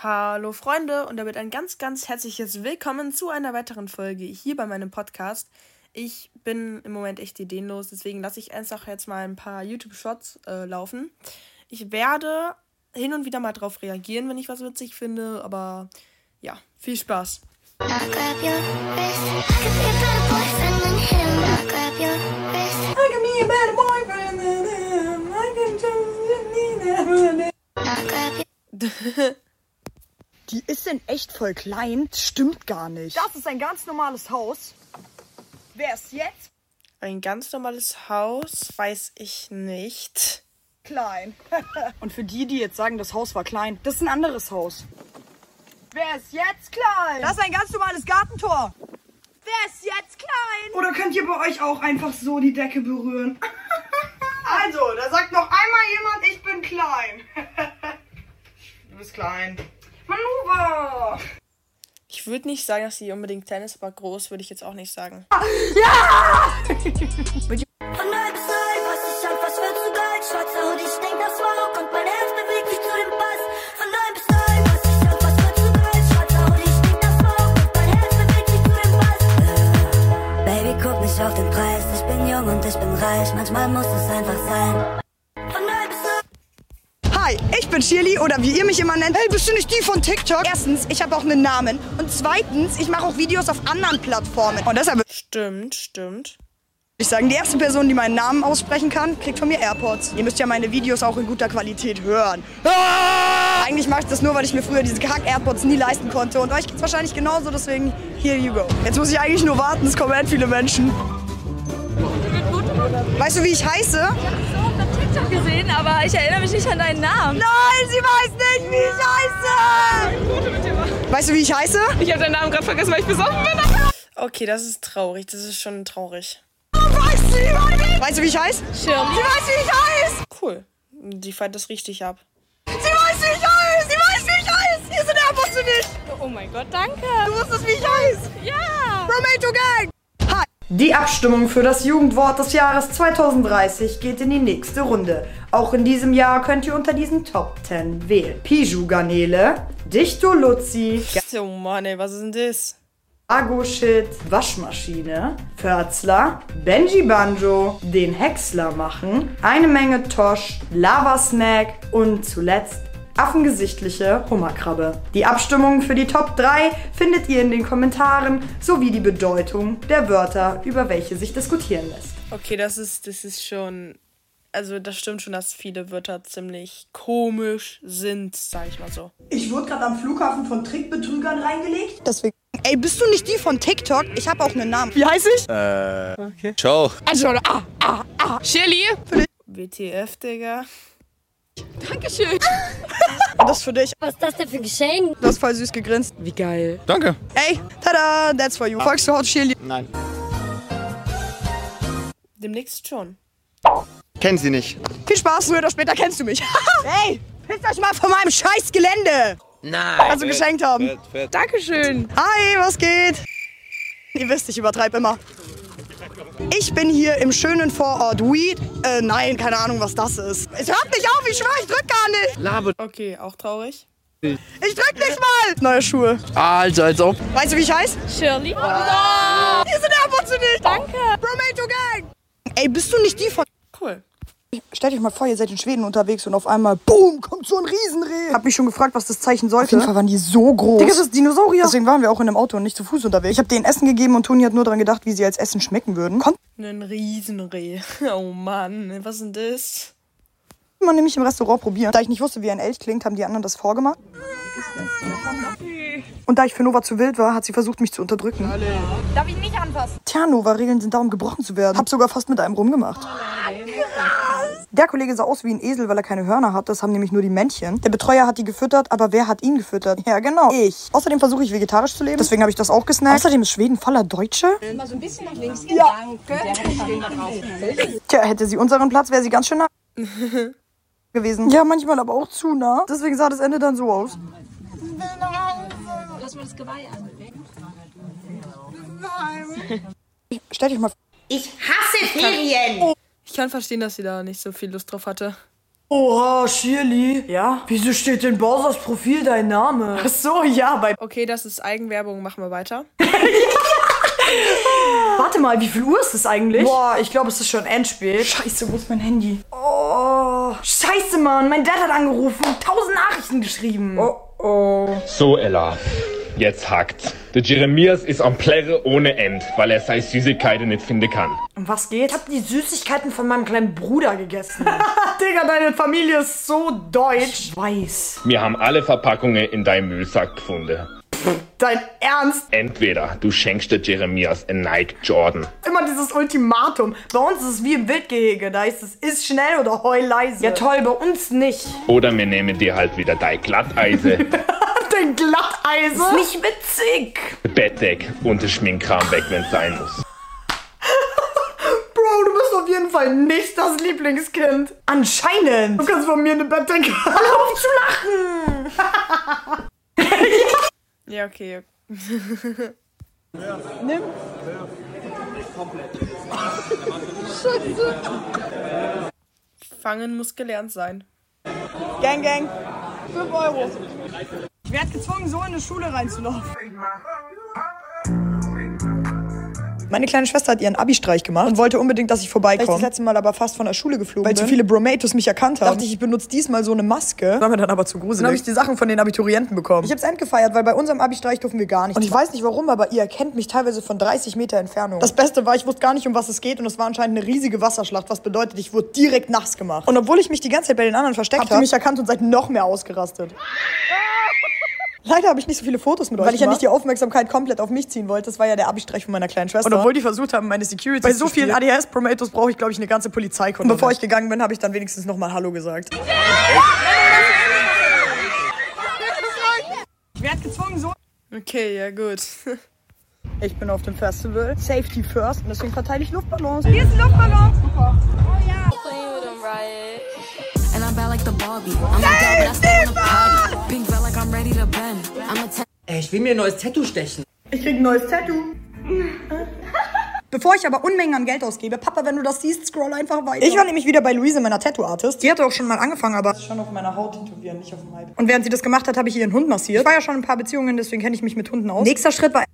Hallo Freunde und damit ein ganz, ganz herzliches Willkommen zu einer weiteren Folge hier bei meinem Podcast. Ich bin im Moment echt ideenlos, deswegen lasse ich einfach jetzt mal ein paar YouTube-Shots äh, laufen. Ich werde hin und wieder mal drauf reagieren, wenn ich was witzig finde, aber ja, viel Spaß. In echt voll klein. Das stimmt gar nicht. Das ist ein ganz normales Haus. Wer ist jetzt? Ein ganz normales Haus, weiß ich nicht. Klein. Und für die, die jetzt sagen, das Haus war klein, das ist ein anderes Haus. Wer ist jetzt klein? Das ist ein ganz normales Gartentor. Wer ist jetzt klein? Oder könnt ihr bei euch auch einfach so die Decke berühren? also, da sagt noch einmal jemand, ich bin klein. du bist klein. Ich würde nicht sagen, dass sie unbedingt klein ist, aber groß würde ich jetzt auch nicht sagen. Ja! Bin Shirley oder wie ihr mich immer nennt. Hey, bist du nicht die von TikTok? Erstens, ich habe auch einen Namen. Und zweitens, ich mache auch Videos auf anderen Plattformen. Und deshalb würde Stimmt, stimmt. ich sagen, die erste Person, die meinen Namen aussprechen kann, kriegt von mir AirPods. Ihr müsst ja meine Videos auch in guter Qualität hören. Ah! Eigentlich mache ich das nur, weil ich mir früher diese Kack-AirPods nie leisten konnte. Und euch geht's wahrscheinlich genauso, deswegen here you go. Jetzt muss ich eigentlich nur warten, es kommen end viele Menschen. Weißt du, wie ich heiße? Gesehen, aber ich erinnere mich nicht an deinen Namen. Nein, sie weiß nicht, wie ich heiße. Weißt du, wie ich heiße? Ich habe deinen Namen gerade vergessen, weil ich besoffen bin. Okay, das ist traurig. Das ist schon traurig. Weißt du, wie weißt du, wie ich heiße? Shirley. Sie weiß, wie ich heiße. Cool. Die feiert das richtig ab. Sie weiß, wie ich heiße. Sie weiß, wie ich heiße. Hier sind AirPods für dich. Oh mein Gott, danke. Du wusstest, wie ich heiße. Ja. Romato Gang. Die Abstimmung für das Jugendwort des Jahres 2030 geht in die nächste Runde. Auch in diesem Jahr könnt ihr unter diesen Top 10 wählen. Piju Garnele, Dichto Luzi, Oh Mann, ey, was ist denn das? Ago-Shit, Waschmaschine, Förzler, Benji Banjo, den Häcksler machen, eine Menge Tosh, Lava-Snack und zuletzt affengesichtliche Hummerkrabbe. Die Abstimmung für die Top 3 findet ihr in den Kommentaren sowie die Bedeutung der Wörter, über welche sich diskutieren lässt. Okay, das ist, das ist schon. Also, das stimmt schon, dass viele Wörter ziemlich komisch sind, sag ich mal so. Ich wurde gerade am Flughafen von Trickbetrügern reingelegt. Deswegen. Ey, bist du nicht die von TikTok? Ich habe auch einen Namen. Wie heiße ich? Ciao. Also, ah, ah, ah. Shirley. WTF, Digga. Dankeschön. Das ist für dich. Was ist das denn für ein Geschenk? Du hast voll süß gegrinst. Wie geil. Danke. Ey, tada, that's for you. Folgst du Hot Chili? Nein. Demnächst schon. Kenn sie nicht. Viel Spaß, früher oder später kennst du mich. Ey, pisst euch mal von meinem scheiß Gelände. Nein. Also geschenkt haben. Fett, fett. Dankeschön. Hi, was geht? Ihr wisst, ich übertreibe immer. Ich bin hier im schönen Vorort Weed. Äh, nein, keine Ahnung, was das ist. Es hört nicht auf, ich schwör, ich drück gar nicht. Laber. Okay, auch traurig. Ich drück nicht mal. Neue Schuhe. Also, als ob. Weißt du, wie ich heiße? Shirley. Hier sind AirPods für dich. Danke. Bromato Gang. Ey, bist du nicht die von... Stellt euch mal vor, ihr seid in Schweden unterwegs und auf einmal, boom, kommt so ein Riesenreh. Hab mich schon gefragt, was das Zeichen sollte. Auf jeden Fall waren die so groß. Digga, das ist Dinosaurier. Deswegen waren wir auch in einem Auto und nicht zu Fuß unterwegs. Ich habe denen Essen gegeben und Toni hat nur daran gedacht, wie sie als Essen schmecken würden. Konnte Ein Riesenreh. Oh Mann, was ist denn das? man nämlich im Restaurant probieren. Da ich nicht wusste, wie ein Elch klingt, haben die anderen das vorgemacht. Und da ich für Nova zu wild war, hat sie versucht, mich zu unterdrücken. Darf ich nicht anfassen? Tja, Nova-Regeln sind da, um gebrochen zu werden. Hab sogar fast mit einem rumgemacht. Der Kollege sah aus wie ein Esel, weil er keine Hörner hat. Das haben nämlich nur die Männchen. Der Betreuer hat die gefüttert, aber wer hat ihn gefüttert? Ja, genau. Ich. Außerdem versuche ich vegetarisch zu leben. Deswegen habe ich das auch gesnackt. Außerdem ist Schweden voller Deutsche. Mal so ein bisschen nach links. Ja. Tja, hätte sie unseren Platz, wäre sie ganz schön nah gewesen. Ja, manchmal aber auch zu nah. Deswegen sah das Ende dann so aus. Lass mal das Geweih an. Stellt euch mal Ich hasse Ferien. Ich kann verstehen, dass sie da nicht so viel Lust drauf hatte. Oha, Shirley. Ja? Wieso steht in Bowsers Profil dein Name? Ach so, ja, bei... Okay, das ist Eigenwerbung, machen wir weiter. Warte mal, wie viel Uhr ist es eigentlich? Boah, ich glaube, es ist schon endspät. Scheiße, wo ist mein Handy? Oh, scheiße, Mann. Mein Dad hat angerufen und tausend Nachrichten geschrieben. Oh, oh. So, Ella, jetzt hackt's. Der Jeremias ist am Plärre ohne End, weil er seine Süßigkeiten nicht finden kann. Um was geht? Ich hab die Süßigkeiten von meinem kleinen Bruder gegessen. Digga, deine Familie ist so deutsch. Ich weiß. Wir haben alle Verpackungen in deinem Müllsack gefunden. Dein Ernst? Entweder du schenkst der Jeremias ein Nike Jordan. Immer dieses Ultimatum. Bei uns ist es wie im Wildgehege. Da ist es, ist schnell oder heul leise. Ja toll, bei uns nicht. Oder wir nehmen dir halt wieder dein Glatteise, Dein Glatteise. Ist nicht witzig. Bettdeck und den Schminkkram weg, wenn's sein muss. Bro, du bist auf jeden Fall nicht das Lieblingskind. Anscheinend. Du kannst von mir eine Bettdecke haben. auf zu lachen. Ja, okay. Nimm. Fangen muss gelernt sein. Gang, Gang. 5 Euro. Ich werde gezwungen, so in eine Schule reinzulaufen. Meine kleine Schwester hat ihren Abi-Streich gemacht und wollte unbedingt, dass ich vorbeikomme. Weil ich das letzte Mal aber fast von der Schule geflogen Weil bin. zu viele Bromatos mich erkannt haben. Dachte ich, ich benutze diesmal so eine Maske. War mir dann aber zu gruselig. Dann habe ich die Sachen von den Abiturienten bekommen. Ich habe es endgefeiert, weil bei unserem Abi-Streich durften wir gar nicht. Und ich weiß nicht warum, aber ihr erkennt mich teilweise von 30 Meter Entfernung. Das Beste war, ich wusste gar nicht, um was es geht und es war anscheinend eine riesige Wasserschlacht, was bedeutet, ich wurde direkt nass gemacht. Und obwohl ich mich die ganze Zeit bei den anderen versteckt habe, habt ihr mich erkannt und seid noch mehr ausgerastet. Leider habe ich nicht so viele Fotos mit euch Weil ich ja nicht die Aufmerksamkeit komplett auf mich ziehen wollte. Das war ja der Abi-Streich von meiner kleinen Schwester. Und obwohl die versucht haben, meine Security Bei so vielen ADHS-Promatos brauche ich, glaube ich, eine ganze Polizeikontrolle. Und bevor ich gegangen bin, habe ich dann wenigstens noch mal Hallo gesagt. Ich werde gezwungen, so... Okay, ja gut. Ich bin auf dem Festival. Safety first. Und deswegen verteile ich Luftballons. Hier ist ein Luftballon. Super. And I'm bad like the Barbie. I'm a dog, but I still wanna party. Pink felt like I'm ready to bend. I'm a 10. Ey, ich will mir ein neues Tattoo stechen. Ich krieg ein neues Tattoo. Bevor ich aber Unmengen an Geld ausgebe, Papa, wenn du das siehst, scroll einfach weiter. Ich war nämlich wieder bei Luise, meiner Tattoo-Artist. Die hatte auch schon mal angefangen, aber schon auf meiner Haut tätowieren, nicht auf dem Leib. Und während sie das gemacht hat, habe ich ihren Hund massiert. Ich war ja schon in ein paar Beziehungen, deswegen kenne ich mich mit Hunden aus. Nächster Schritt war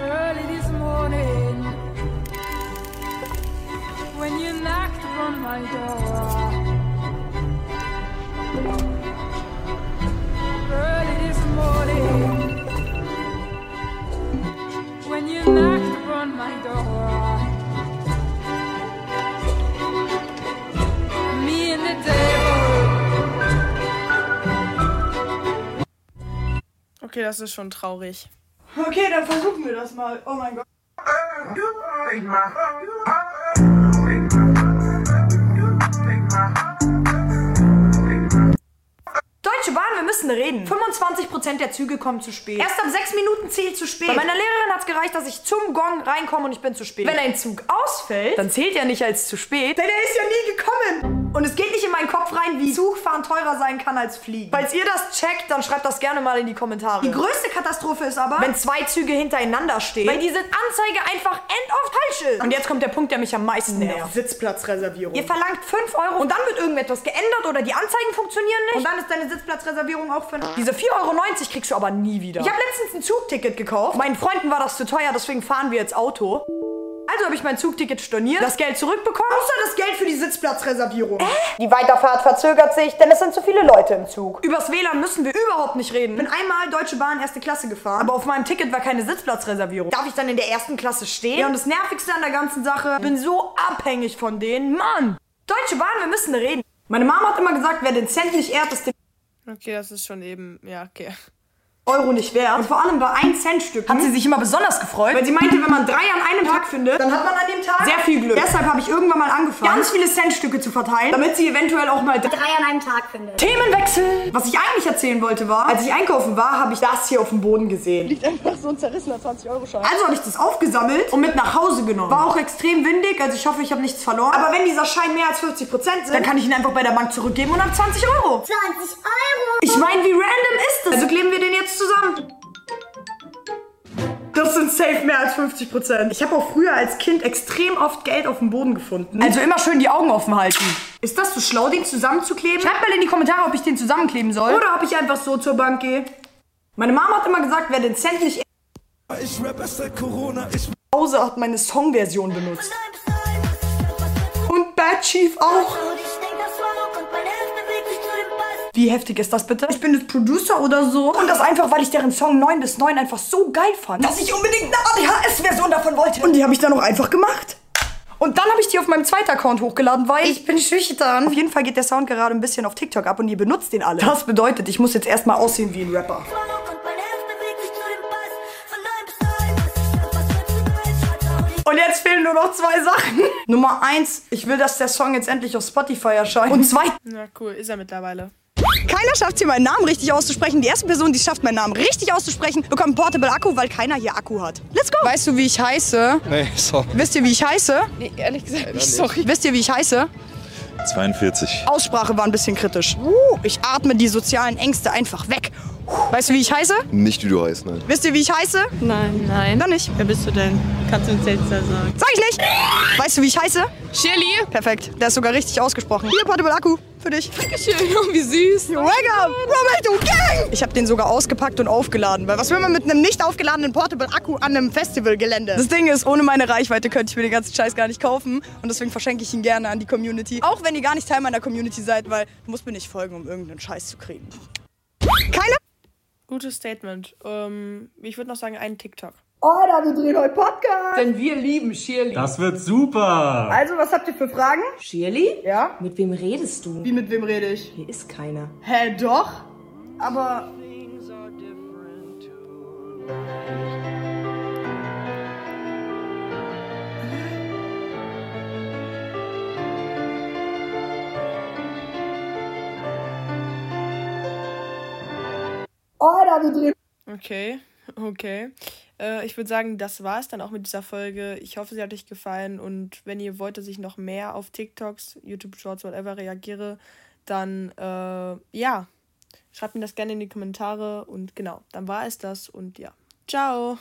early this morning when you knocked on my door. Okay, das ist schon traurig. Okay, dann versuchen wir das mal. Oh mein Gott. Wir müssen reden. 25% der Züge kommen zu spät. Erst ab 6 Minuten zählt zu spät. Bei meiner Lehrerin hat es gereicht, dass ich zum Gong reinkomme und ich bin zu spät. Wenn ein Zug ausfällt, dann zählt er nicht als zu spät, denn er ist ja nie gekommen. Und es geht nicht in meinen Kopf Zugfahren teurer sein kann als Fliegen. Falls ihr das checkt, dann schreibt das gerne mal in die Kommentare. Die größte Katastrophe ist aber, wenn zwei Züge hintereinander stehen, weil diese Anzeige einfach end of falsch ist. Und jetzt kommt der Punkt, der mich am meisten nervt. Sitzplatzreservierung. Ihr verlangt 5 Euro und dann wird irgendetwas geändert oder die Anzeigen funktionieren nicht. Und dann ist deine Sitzplatzreservierung auch für Diese 4,90 Euro kriegst du aber nie wieder. Ich habe letztens ein Zugticket gekauft. Meinen Freunden war das zu teuer, deswegen fahren wir jetzt Auto. Also habe ich mein Zugticket storniert, das Geld zurückbekommen, außer das Geld für die Sitzplatzreservierung. Die Weiterfahrt verzögert sich, denn es sind zu viele Leute im Zug. Übers WLAN müssen wir überhaupt nicht reden. Ich bin einmal Deutsche Bahn erste Klasse gefahren, aber auf meinem Ticket war keine Sitzplatzreservierung. Darf ich dann in der ersten Klasse stehen? Ja, und das Nervigste an der ganzen Sache, ich bin so abhängig von denen. Mann! Deutsche Bahn, wir müssen reden. Meine Mama hat immer gesagt, wer den Cent nicht ehrt, ist dem Okay, das ist schon eben. Ja, okay. Euro nicht wert. Und vor allem bei 1 Cent Stück hat sie sich immer besonders gefreut, weil sie meinte, wenn man drei an einem Tag findet, dann hat man an dem Tag sehr viel Glück. Deshalb habe ich irgendwann mal angefangen, ganz viele Centstücke zu verteilen, damit sie eventuell auch mal drei an einem Tag findet. Themenwechsel. Was ich eigentlich erzählen wollte war, als ich einkaufen war, habe ich das hier auf dem Boden gesehen. Liegt einfach so ein zerrissener 20-Euro-Schein. Also habe ich das aufgesammelt und mit nach Hause genommen. War auch extrem windig, also ich hoffe, ich habe nichts verloren. Aber wenn dieser Schein mehr als 50% sind, dann kann ich ihn einfach bei der Bank zurückgeben und habe 20 Euro. 20 Euro. Ich meine, wie random ist das? Also kleben wir den jetzt zusammen. Das sind safe mehr als 50 Prozent. Ich habe auch früher als Kind extrem oft Geld auf dem Boden gefunden. Also immer schön die Augen offen halten. Ist das so schlau, den zusammenzukleben? Schreibt mal in die Kommentare, ob ich den zusammenkleben soll. Oder ob ich einfach so zur Bank gehe. Meine Mama hat immer gesagt, wer den Cent nicht... Ich rap erst seit Corona. Ich... Hause hat meine Songversion benutzt. Und Bad Chief auch. Wie heftig ist das bitte? Ich bin jetzt Producer oder so. Und das einfach, weil ich deren Song 9 bis 9 einfach so geil fand, dass ich unbedingt eine ADHS-Version davon wollte. Und die habe ich dann auch einfach gemacht. Und dann habe ich die auf meinem zweiten Account hochgeladen, weil ich bin schüchtern. Auf jeden Fall geht der Sound gerade ein bisschen auf TikTok ab und ihr benutzt den alle. Das bedeutet, ich muss jetzt erstmal aussehen wie ein Rapper. Und jetzt fehlen nur noch zwei Sachen. Nummer eins, ich will, dass der Song jetzt endlich auf Spotify erscheint. Und zwei, Na cool, ist er mittlerweile. Keiner schafft hier meinen Namen richtig auszusprechen. Die erste Person, die es schafft, meinen Namen richtig auszusprechen, bekommt einen Portable Akku, weil keiner hier Akku hat. Let's go! Weißt du, wie ich heiße? Nee, sorry. Wisst ihr, wie ich heiße? Nee, ehrlich gesagt nicht, sorry. Wisst ihr, wie ich heiße? 42. Aussprache war ein bisschen kritisch. Uh, ich atme die sozialen Ängste einfach weg. Weißt du, wie ich heiße? Nicht wie du heißt, nein. Wisst ihr, wie ich heiße? Nein. Nein. Dann nicht. Wer bist du denn? Kannst du uns jetzt da sagen? Sag ich nicht. Weißt du, wie ich heiße? Shirley. Perfekt. Der ist sogar richtig ausgesprochen. Hier, Portable Akku. Für dich. Dankeschön. Oh, wie süß. You're welcome. Roberto Gang. Ich habe den sogar ausgepackt und aufgeladen. Weil was will man mit einem nicht aufgeladenen Portable Akku an einem Festivalgelände? Das Ding ist, ohne meine Reichweite könnte ich mir den ganzen Scheiß gar nicht kaufen. Und deswegen verschenke ich ihn gerne an die Community. Auch wenn ihr gar nicht Teil meiner Community seid, weil du musst mir nicht folgen, um irgendeinen Scheiß zu kriegen. Keine Gutes Statement. Ähm, ich würde noch sagen, einen TikTok. Alter, wir drehen heute Podcast. Denn wir lieben Shirley. Das wird super. Also, was habt ihr für Fragen? Shirley? Ja? Mit wem redest du? Wie mit wem rede ich? Hier ist keiner. Hä, doch? Aber wir drehen Okay, okay. Äh, ich würde sagen, das war es dann auch mit dieser Folge. Ich hoffe, sie hat euch gefallen und wenn ihr wollt, dass ich noch mehr auf TikToks, YouTube Shorts, whatever reagiere, dann äh, ja, schreibt mir das gerne in die Kommentare und genau, dann war es das und ja. Ciao!